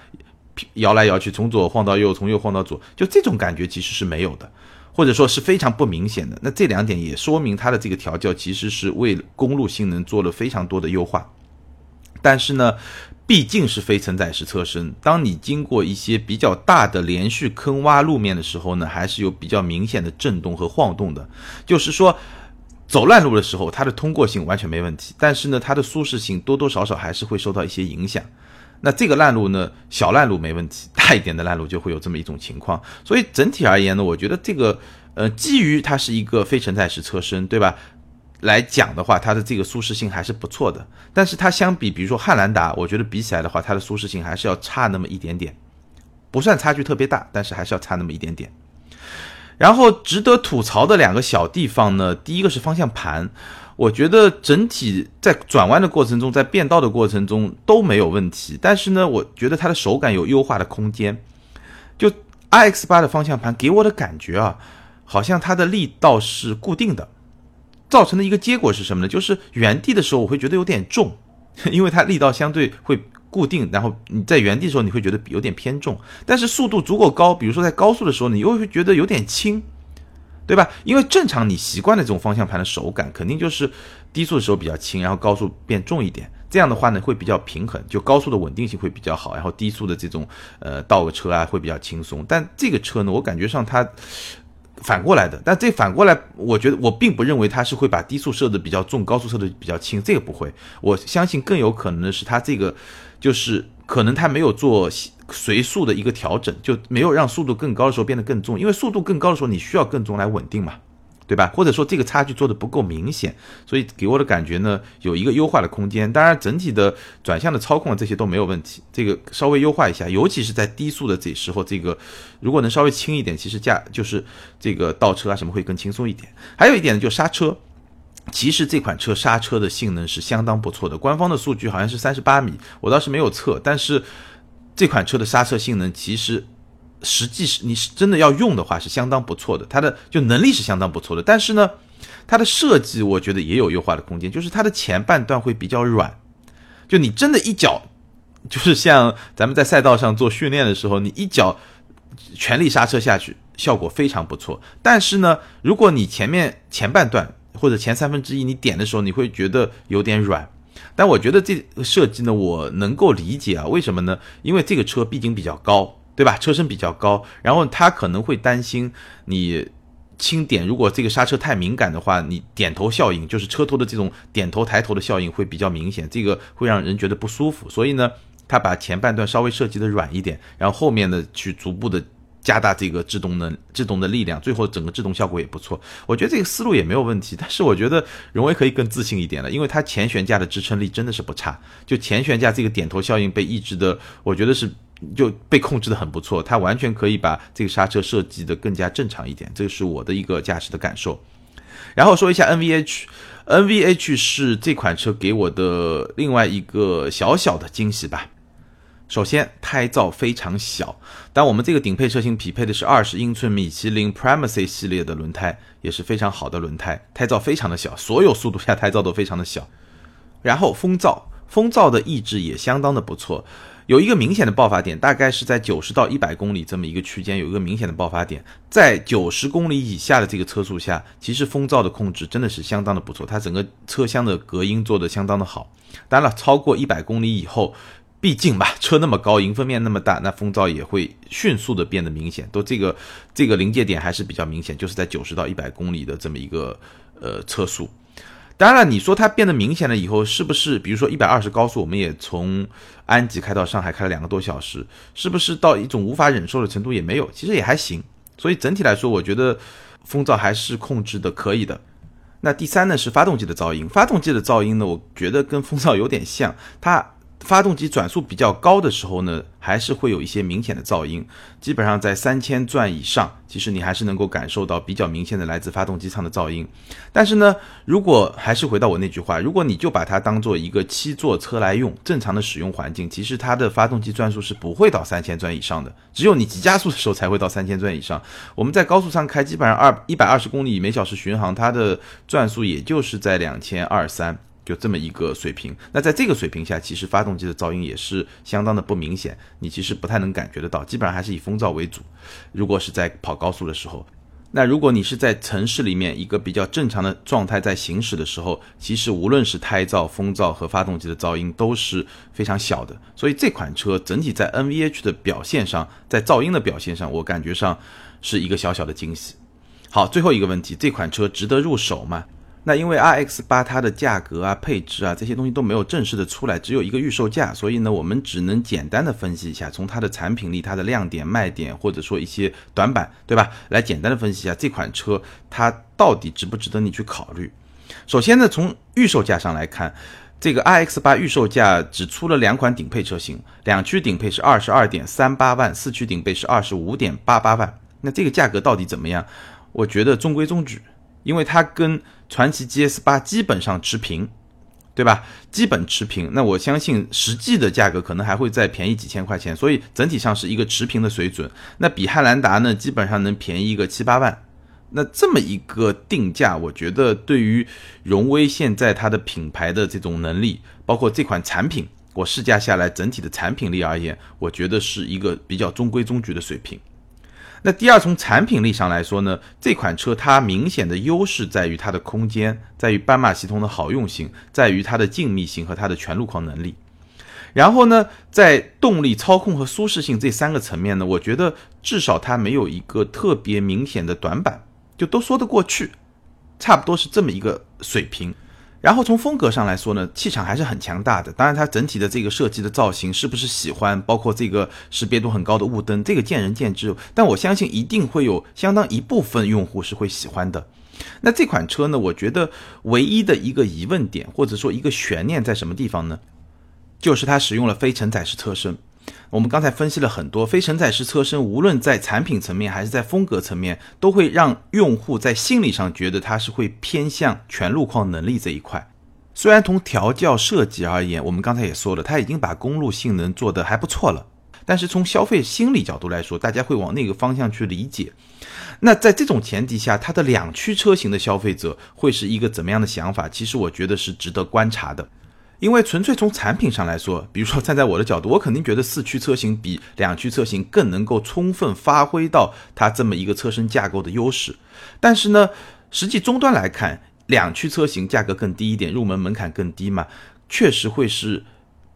A: 摇来摇去，从左晃到右，从右晃到左，就这种感觉其实是没有的。或者说是非常不明显的，那这两点也说明它的这个调教其实是为公路性能做了非常多的优化。但是呢，毕竟是非承载式车身，当你经过一些比较大的连续坑洼路面的时候呢，还是有比较明显的震动和晃动的。就是说，走烂路的时候，它的通过性完全没问题，但是呢，它的舒适性多多少少还是会受到一些影响。那这个烂路呢，小烂路没问题，大一点的烂路就会有这么一种情况。所以整体而言呢，我觉得这个，呃，基于它是一个非承载式车身，对吧？来讲的话，它的这个舒适性还是不错的。但是它相比，比如说汉兰达，我觉得比起来的话，它的舒适性还是要差那么一点点，不算差距特别大，但是还是要差那么一点点。然后值得吐槽的两个小地方呢，第一个是方向盘。我觉得整体在转弯的过程中，在变道的过程中都没有问题，但是呢，我觉得它的手感有优化的空间。就 iX 八的方向盘给我的感觉啊，好像它的力道是固定的，造成的一个结果是什么呢？就是原地的时候我会觉得有点重，因为它力道相对会固定，然后你在原地的时候你会觉得有点偏重，但是速度足够高，比如说在高速的时候，你又会觉得有点轻。对吧？因为正常你习惯的这种方向盘的手感，肯定就是低速的时候比较轻，然后高速变重一点。这样的话呢，会比较平衡，就高速的稳定性会比较好，然后低速的这种呃倒个车啊会比较轻松。但这个车呢，我感觉上它反过来的。但这反过来，我觉得我并不认为它是会把低速设的比较重，高速设的比较轻，这个不会。我相信更有可能的是它这个就是可能它没有做。随速的一个调整，就没有让速度更高的时候变得更重，因为速度更高的时候你需要更重来稳定嘛，对吧？或者说这个差距做的不够明显，所以给我的感觉呢有一个优化的空间。当然，整体的转向的操控这些都没有问题，这个稍微优化一下，尤其是在低速的这时候，这个如果能稍微轻一点，其实驾就是这个倒车啊什么会更轻松一点。还有一点呢，就刹车，其实这款车刹车的性能是相当不错的，官方的数据好像是三十八米，我倒是没有测，但是。这款车的刹车性能其实，实际是你是真的要用的话是相当不错的，它的就能力是相当不错的。但是呢，它的设计我觉得也有优化的空间，就是它的前半段会比较软，就你真的一脚，就是像咱们在赛道上做训练的时候，你一脚全力刹车下去，效果非常不错。但是呢，如果你前面前半段或者前三分之一你点的时候，你会觉得有点软。但我觉得这个设计呢，我能够理解啊，为什么呢？因为这个车毕竟比较高，对吧？车身比较高，然后他可能会担心你轻点，如果这个刹车太敏感的话，你点头效应，就是车头的这种点头抬头的效应会比较明显，这个会让人觉得不舒服。所以呢，他把前半段稍微设计的软一点，然后后面的去逐步的。加大这个制动的制动的力量，最后整个制动效果也不错。我觉得这个思路也没有问题，但是我觉得荣威可以更自信一点了，因为它前悬架的支撑力真的是不差，就前悬架这个点头效应被抑制的，我觉得是就被控制的很不错，它完全可以把这个刹车设计的更加正常一点，这个是我的一个驾驶的感受。然后说一下 NVH，NVH 是这款车给我的另外一个小小的惊喜吧。首先，胎噪非常小，但我们这个顶配车型匹配的是二十英寸米其林 Primacy 系列的轮胎，也是非常好的轮胎，胎噪非常的小，所有速度下胎噪都非常的小。然后风噪，风噪的抑制也相当的不错，有一个明显的爆发点，大概是在九十到一百公里这么一个区间，有一个明显的爆发点，在九十公里以下的这个车速下，其实风噪的控制真的是相当的不错，它整个车厢的隔音做的相当的好。当然了，超过一百公里以后。毕竟吧，车那么高，迎风面那么大，那风噪也会迅速的变得明显。都这个这个临界点还是比较明显，就是在九十到一百公里的这么一个呃车速。当然，你说它变得明显了以后，是不是比如说一百二十高速，我们也从安吉开到上海开了两个多小时，是不是到一种无法忍受的程度也没有？其实也还行。所以整体来说，我觉得风噪还是控制的可以的。那第三呢是发动机的噪音，发动机的噪音呢，我觉得跟风噪有点像，它。发动机转速比较高的时候呢，还是会有一些明显的噪音。基本上在三千转以上，其实你还是能够感受到比较明显的来自发动机舱的噪音。但是呢，如果还是回到我那句话，如果你就把它当做一个七座车来用，正常的使用环境，其实它的发动机转速是不会到三千转以上的。只有你急加速的时候才会到三千转以上。我们在高速上开，基本上二一百二十公里每小时巡航，它的转速也就是在两千二三。就这么一个水平，那在这个水平下，其实发动机的噪音也是相当的不明显，你其实不太能感觉得到，基本上还是以风噪为主。如果是在跑高速的时候，那如果你是在城市里面一个比较正常的状态在行驶的时候，其实无论是胎噪、风噪和发动机的噪音都是非常小的。所以这款车整体在 NVH 的表现上，在噪音的表现上，我感觉上是一个小小的惊喜。好，最后一个问题，这款车值得入手吗？那因为 RX 八它的价格啊、配置啊这些东西都没有正式的出来，只有一个预售价，所以呢，我们只能简单的分析一下，从它的产品力、它的亮点、卖点，或者说一些短板，对吧？来简单的分析一下这款车它到底值不值得你去考虑。首先呢，从预售价上来看，这个 RX 八预售价只出了两款顶配车型，两驱顶配是二十二点三八万，四驱顶配是二十五点八八万。那这个价格到底怎么样？我觉得中规中矩。因为它跟传祺 GS 八基本上持平，对吧？基本持平。那我相信实际的价格可能还会再便宜几千块钱，所以整体上是一个持平的水准。那比汉兰达呢，基本上能便宜一个七八万。那这么一个定价，我觉得对于荣威现在它的品牌的这种能力，包括这款产品，我试驾下来整体的产品力而言，我觉得是一个比较中规中矩的水平。那第二，从产品力上来说呢，这款车它明显的优势在于它的空间，在于斑马系统的好用性，在于它的静谧性和它的全路况能力。然后呢，在动力、操控和舒适性这三个层面呢，我觉得至少它没有一个特别明显的短板，就都说得过去，差不多是这么一个水平。然后从风格上来说呢，气场还是很强大的。当然，它整体的这个设计的造型是不是喜欢，包括这个识别度很高的雾灯，这个见仁见智。但我相信一定会有相当一部分用户是会喜欢的。那这款车呢，我觉得唯一的一个疑问点或者说一个悬念在什么地方呢？就是它使用了非承载式车身。我们刚才分析了很多非承载式车身，无论在产品层面还是在风格层面，都会让用户在心理上觉得它是会偏向全路况能力这一块。虽然从调教设计而言，我们刚才也说了，它已经把公路性能做得还不错了，但是从消费心理角度来说，大家会往那个方向去理解。那在这种前提下，它的两驱车型的消费者会是一个怎么样的想法？其实我觉得是值得观察的。因为纯粹从产品上来说，比如说站在我的角度，我肯定觉得四驱车型比两驱车型更能够充分发挥到它这么一个车身架构的优势。但是呢，实际终端来看，两驱车型价格更低一点，入门门槛更低嘛，确实会是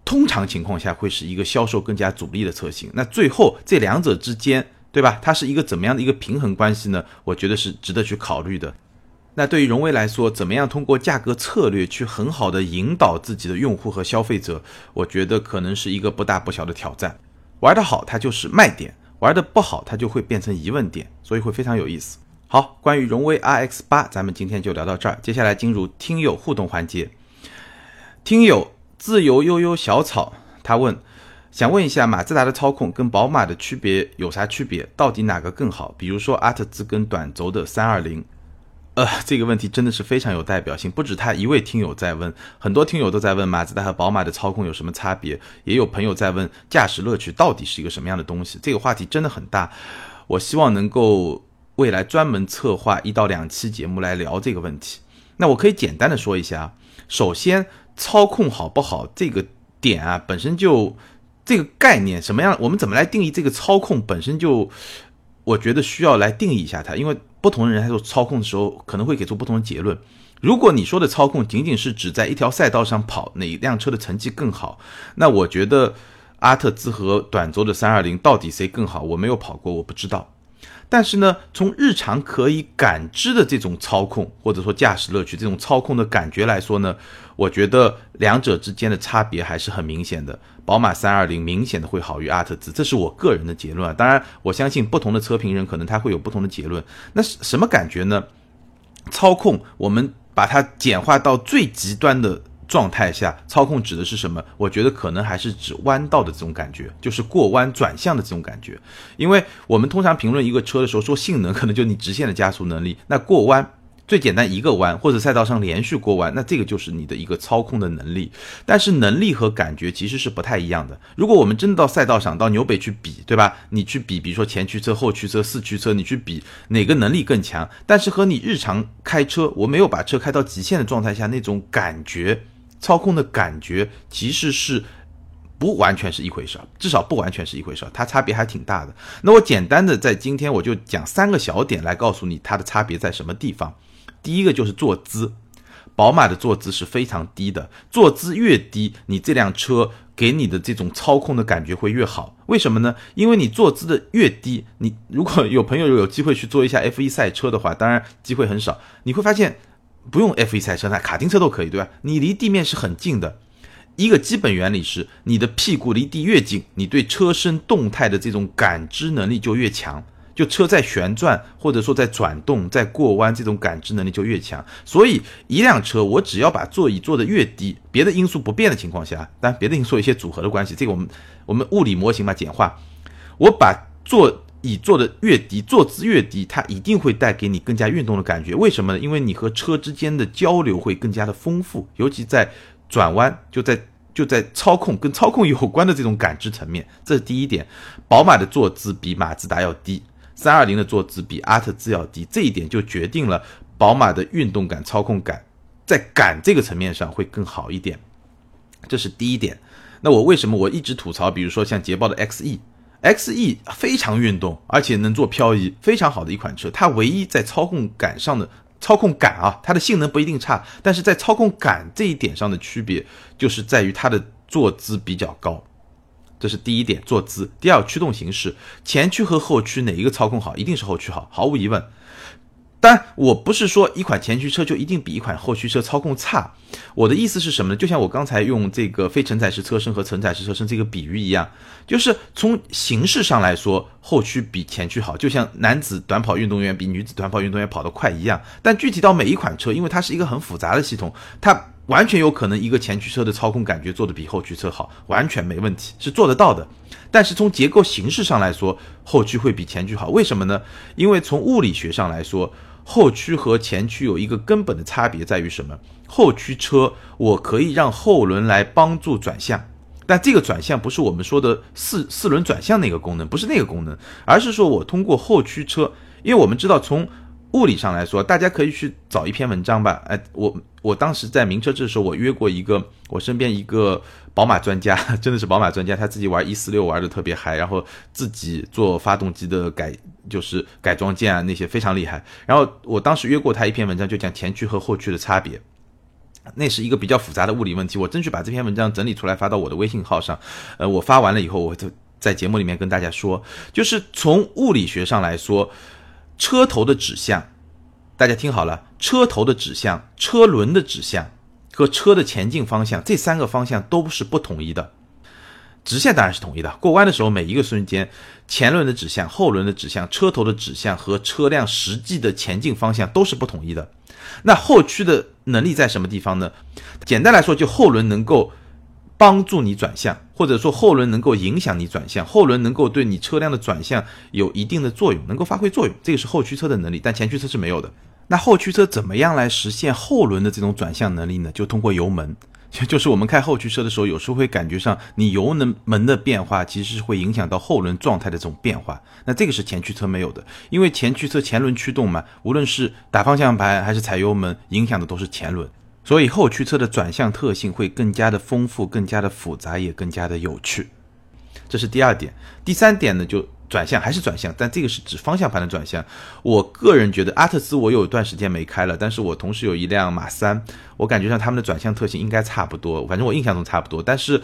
A: 通常情况下会是一个销售更加主力的车型。那最后这两者之间，对吧？它是一个怎么样的一个平衡关系呢？我觉得是值得去考虑的。那对于荣威来说，怎么样通过价格策略去很好的引导自己的用户和消费者？我觉得可能是一个不大不小的挑战。玩得好，它就是卖点；玩得不好，它就会变成疑问点，所以会非常有意思。好，关于荣威 RX 八，咱们今天就聊到这儿。接下来进入听友互动环节。听友自由悠悠小草他问，想问一下马自达的操控跟宝马的区别有啥区别？到底哪个更好？比如说阿特兹跟短轴的三二零。呃，这个问题真的是非常有代表性，不止他一位听友在问，很多听友都在问马自达和宝马的操控有什么差别，也有朋友在问驾驶乐趣到底是一个什么样的东西。这个话题真的很大，我希望能够未来专门策划一到两期节目来聊这个问题。那我可以简单的说一下，首先操控好不好这个点啊，本身就这个概念什么样，我们怎么来定义这个操控本身就，我觉得需要来定义一下它，因为。不同的人在做操控的时候，可能会给出不同的结论。如果你说的操控仅仅是指在一条赛道上跑哪辆车的成绩更好，那我觉得阿特兹和短轴的三二零到底谁更好，我没有跑过，我不知道。但是呢，从日常可以感知的这种操控，或者说驾驶乐趣这种操控的感觉来说呢，我觉得两者之间的差别还是很明显的。宝马三二零明显的会好于阿特兹，这是我个人的结论啊。当然，我相信不同的车评人可能他会有不同的结论。那什么感觉呢？操控，我们把它简化到最极端的状态下，操控指的是什么？我觉得可能还是指弯道的这种感觉，就是过弯转向的这种感觉。因为我们通常评论一个车的时候，说性能可能就你直线的加速能力，那过弯。最简单一个弯，或者赛道上连续过弯，那这个就是你的一个操控的能力。但是能力和感觉其实是不太一样的。如果我们真的到赛道上，到纽北去比，对吧？你去比，比如说前驱车、后驱车、四驱车，你去比哪个能力更强？但是和你日常开车，我没有把车开到极限的状态下，那种感觉、操控的感觉，其实是不完全是一回事儿，至少不完全是一回事儿，它差别还挺大的。那我简单的在今天我就讲三个小点来告诉你它的差别在什么地方。第一个就是坐姿，宝马的坐姿是非常低的，坐姿越低，你这辆车给你的这种操控的感觉会越好。为什么呢？因为你坐姿的越低，你如果有朋友有机会去做一下 F1 赛车的话，当然机会很少，你会发现不用 F1 赛车，那卡丁车都可以，对吧？你离地面是很近的，一个基本原理是，你的屁股离地越近，你对车身动态的这种感知能力就越强。就车在旋转，或者说在转动、在过弯，这种感知能力就越强。所以一辆车，我只要把座椅做得越低，别的因素不变的情况下，但别的因素有一些组合的关系，这个我们我们物理模型嘛简化，我把座椅坐的越低，坐姿越低，它一定会带给你更加运动的感觉。为什么呢？因为你和车之间的交流会更加的丰富，尤其在转弯，就在就在操控跟操控有关的这种感知层面，这是第一点。宝马的坐姿比马自达要低。三二零的坐姿比阿特兹要低，这一点就决定了宝马的运动感、操控感在感这个层面上会更好一点，这是第一点。那我为什么我一直吐槽？比如说像捷豹的 XE？Xe 非常运动，而且能做漂移，非常好的一款车。它唯一在操控感上的操控感啊，它的性能不一定差，但是在操控感这一点上的区别，就是在于它的坐姿比较高。这是第一点，坐姿。第二，驱动形式，前驱和后驱哪一个操控好？一定是后驱好，毫无疑问。但我不是说一款前驱车就一定比一款后驱车操控差。我的意思是什么呢？就像我刚才用这个非承载式车身和承载式车身这个比喻一样，就是从形式上来说，后驱比前驱好，就像男子短跑运动员比女子短跑运动员跑得快一样。但具体到每一款车，因为它是一个很复杂的系统，它。完全有可能一个前驱车的操控感觉做得比后驱车好，完全没问题，是做得到的。但是从结构形式上来说，后驱会比前驱好，为什么呢？因为从物理学上来说，后驱和前驱有一个根本的差别在于什么？后驱车我可以让后轮来帮助转向，但这个转向不是我们说的四四轮转向那个功能，不是那个功能，而是说我通过后驱车，因为我们知道从物理上来说，大家可以去找一篇文章吧。哎，我我当时在名车志的时候，我约过一个我身边一个宝马专家，真的是宝马专家，他自己玩一四六玩的特别嗨，然后自己做发动机的改，就是改装件啊那些非常厉害。然后我当时约过他一篇文章，就讲前驱和后驱的差别，那是一个比较复杂的物理问题。我争取把这篇文章整理出来发到我的微信号上。呃，我发完了以后，我就在节目里面跟大家说，就是从物理学上来说。车头的指向，大家听好了，车头的指向、车轮的指向和车的前进方向这三个方向都是不统一的。直线当然是统一的，过弯的时候每一个瞬间，前轮的指向、后轮的指向、车头的指向和车辆实际的前进方向都是不统一的。那后驱的能力在什么地方呢？简单来说，就后轮能够。帮助你转向，或者说后轮能够影响你转向，后轮能够对你车辆的转向有一定的作用，能够发挥作用，这个是后驱车的能力，但前驱车是没有的。那后驱车怎么样来实现后轮的这种转向能力呢？就通过油门，就是我们开后驱车的时候，有时候会感觉上你油门门的变化，其实是会影响到后轮状态的这种变化。那这个是前驱车没有的，因为前驱车前轮驱动嘛，无论是打方向盘还是踩油门，影响的都是前轮。所以后驱车的转向特性会更加的丰富，更加的复杂，也更加的有趣。这是第二点。第三点呢，就转向还是转向，但这个是指方向盘的转向。我个人觉得阿特兹我有一段时间没开了，但是我同时有一辆马三，我感觉上他们的转向特性应该差不多，反正我印象中差不多。但是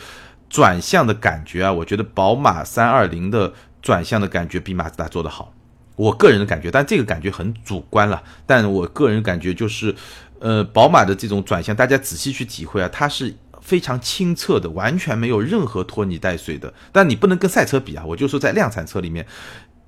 A: 转向的感觉啊，我觉得宝马三二零的转向的感觉比马自达做得好。我个人的感觉，但这个感觉很主观了。但我个人感觉就是。呃，宝马的这种转向，大家仔细去体会啊，它是非常清澈的，完全没有任何拖泥带水的。但你不能跟赛车比啊，我就说在量产车里面，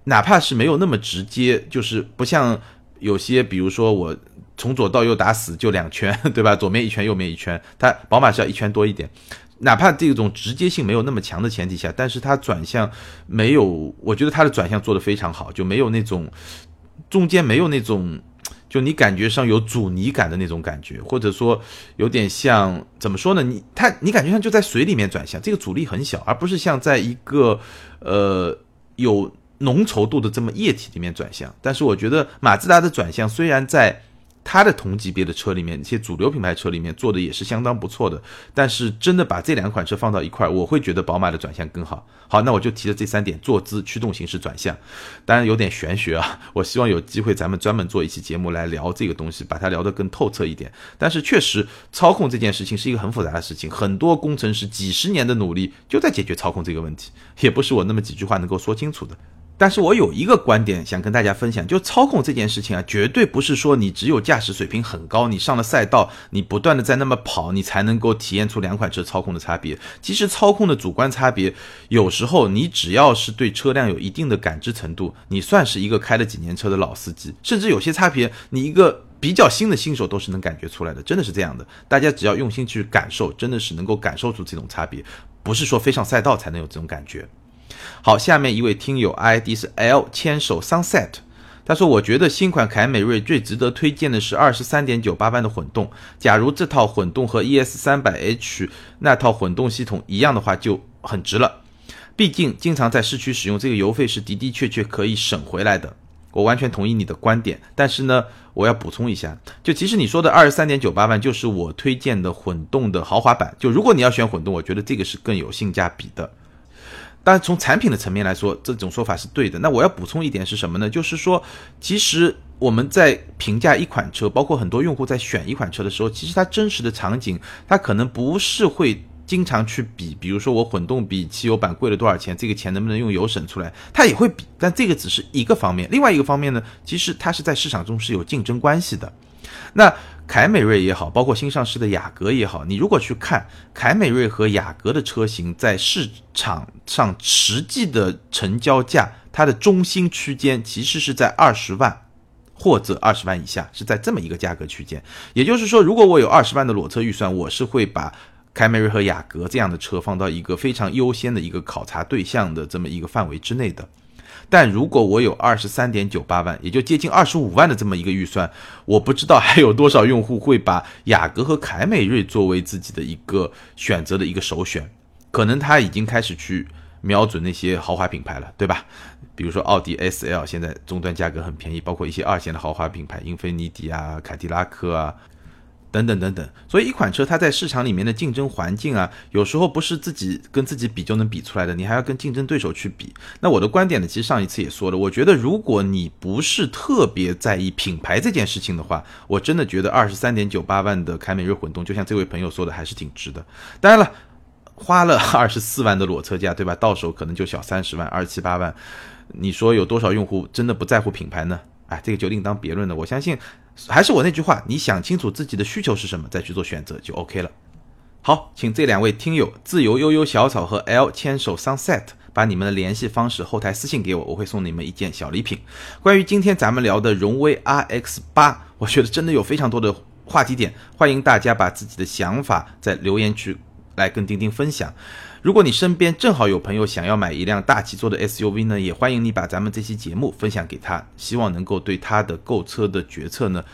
A: 哪怕是没有那么直接，就是不像有些，比如说我从左到右打死就两圈，对吧？左面一圈，右面一圈，它宝马是要一圈多一点。哪怕这种直接性没有那么强的前提下，但是它转向没有，我觉得它的转向做得非常好，就没有那种中间没有那种，就你感觉上有阻尼感的那种感觉，或者说有点像怎么说呢？你它你感觉像就在水里面转向，这个阻力很小，而不是像在一个呃有浓稠度的这么液体里面转向。但是我觉得马自达的转向虽然在。它的同级别的车里面，一些主流品牌车里面做的也是相当不错的，但是真的把这两款车放到一块，我会觉得宝马的转向更好。好，那我就提了这三点：坐姿、驱动形式、转向。当然有点玄学啊，我希望有机会咱们专门做一期节目来聊这个东西，把它聊得更透彻一点。但是确实，操控这件事情是一个很复杂的事情，很多工程师几十年的努力就在解决操控这个问题，也不是我那么几句话能够说清楚的。但是我有一个观点想跟大家分享，就操控这件事情啊，绝对不是说你只有驾驶水平很高，你上了赛道，你不断的在那么跑，你才能够体验出两款车操控的差别。其实操控的主观差别，有时候你只要是对车辆有一定的感知程度，你算是一个开了几年车的老司机，甚至有些差别，你一个比较新的新手都是能感觉出来的，真的是这样的。大家只要用心去感受，真的是能够感受出这种差别，不是说飞上赛道才能有这种感觉。好，下面一位听友 ID 是 L 牵手 Sunset，他说：“我觉得新款凯美瑞最值得推荐的是二十三点九八万的混动。假如这套混动和 ES 三百 H 那套混动系统一样的话，就很值了。毕竟经常在市区使用，这个油费是的的确确可以省回来的。我完全同意你的观点，但是呢，我要补充一下，就其实你说的二十三点九八万就是我推荐的混动的豪华版。就如果你要选混动，我觉得这个是更有性价比的。”但从产品的层面来说，这种说法是对的。那我要补充一点是什么呢？就是说，其实我们在评价一款车，包括很多用户在选一款车的时候，其实它真实的场景，它可能不是会经常去比。比如说，我混动比汽油版贵了多少钱，这个钱能不能用油省出来？它也会比，但这个只是一个方面。另外一个方面呢，其实它是在市场中是有竞争关系的。那凯美瑞也好，包括新上市的雅阁也好，你如果去看凯美瑞和雅阁的车型在市场上实际的成交价，它的中心区间其实是在二十万或者二十万以下，是在这么一个价格区间。也就是说，如果我有二十万的裸车预算，我是会把凯美瑞和雅阁这样的车放到一个非常优先的一个考察对象的这么一个范围之内的。但如果我有二十三点九八万，也就接近二十五万的这么一个预算，我不知道还有多少用户会把雅阁和凯美瑞作为自己的一个选择的一个首选。可能他已经开始去瞄准那些豪华品牌了，对吧？比如说奥迪 S L 现在终端价格很便宜，包括一些二线的豪华品牌，英菲尼迪啊、凯迪拉克啊。等等等等，所以一款车它在市场里面的竞争环境啊，有时候不是自己跟自己比就能比出来的，你还要跟竞争对手去比。那我的观点呢，其实上一次也说了，我觉得如果你不是特别在意品牌这件事情的话，我真的觉得二十三点九八万的凯美瑞混动，就像这位朋友说的，还是挺值的。当然了，花了 二十四万的裸车价，对吧？到手可能就小三十万，二七八万，你说有多少用户真的不在乎品牌呢？哎，这个就另当别论了。我相信。还是我那句话，你想清楚自己的需求是什么，再去做选择就 OK 了。好，请这两位听友自由悠悠小草和 L 牵手 Sunset 把你们的联系方式后台私信给我，我会送你们一件小礼品。关于今天咱们聊的荣威 RX 八，我觉得真的有非常多的话题点，欢迎大家把自己的想法在留言区来跟钉钉分享。如果你身边正好有朋友想要买一辆大七座的 SUV 呢，也欢迎你把咱们这期节目分享给他，希望能够对他的购车的决策呢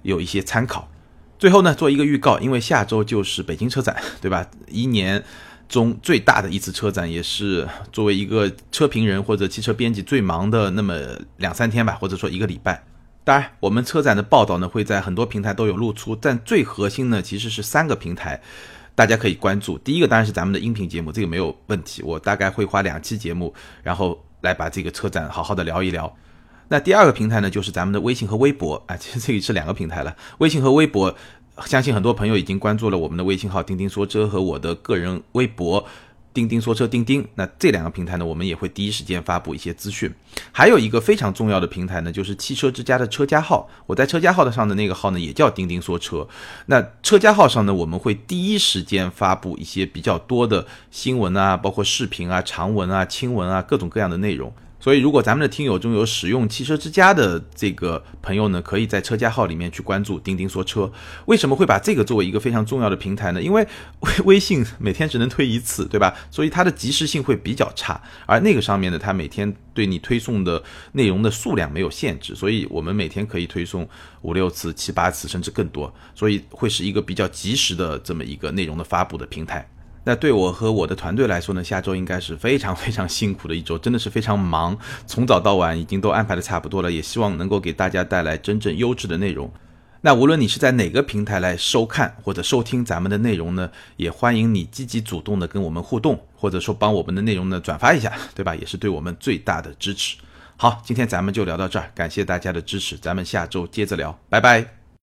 A: 有一些参考。最后呢，做一个预告，因为下周就是北京车展，对吧？一年中最大的一次车展，也是作为一个车评人或者汽车编辑最忙的那么两三天吧，或者说一个礼拜。当然，我们车展的报道呢会在很多平台都有露出，但最核心呢其实是三个平台。大家可以关注，第一个当然是咱们的音频节目，这个没有问题。我大概会花两期节目，然后来把这个车展好好的聊一聊。那第二个平台呢，就是咱们的微信和微博啊，其实这里是两个平台了。微信和微博，相信很多朋友已经关注了我们的微信号“钉钉说车”和我的个人微博。钉钉说车，钉钉，那这两个平台呢，我们也会第一时间发布一些资讯。还有一个非常重要的平台呢，就是汽车之家的车家号。我在车家号的上的那个号呢，也叫钉钉说车。那车家号上呢，我们会第一时间发布一些比较多的新闻啊，包括视频啊、长文啊、轻文啊，各种各样的内容。所以，如果咱们的听友中有使用汽车之家的这个朋友呢，可以在车家号里面去关注钉钉说车。为什么会把这个作为一个非常重要的平台呢？因为 微微信每天只能推一次，对吧？所以它的及时性会比较差。而那个上面呢，它每天对你推送的内容的数量没有限制，所以我们每天可以推送五六次、七八次，甚至更多。所以会是一个比较及时的这么一个内容的发布的平台。那对我和我的团队来说呢，下周应该是非常非常辛苦的一周，真的是非常忙，从早到晚已经都安排的差不多了，也希望能够给大家带来真正优质的内容。那无论你是在哪个平台来收看或者收听咱们的内容呢，也欢迎你积极主动的跟我们互动，或者说帮我们的内容呢转发一下，对吧？也是对我们最大的支持。好，今天咱们就聊到这儿，感谢大家的支持，咱们下周接着聊，拜拜。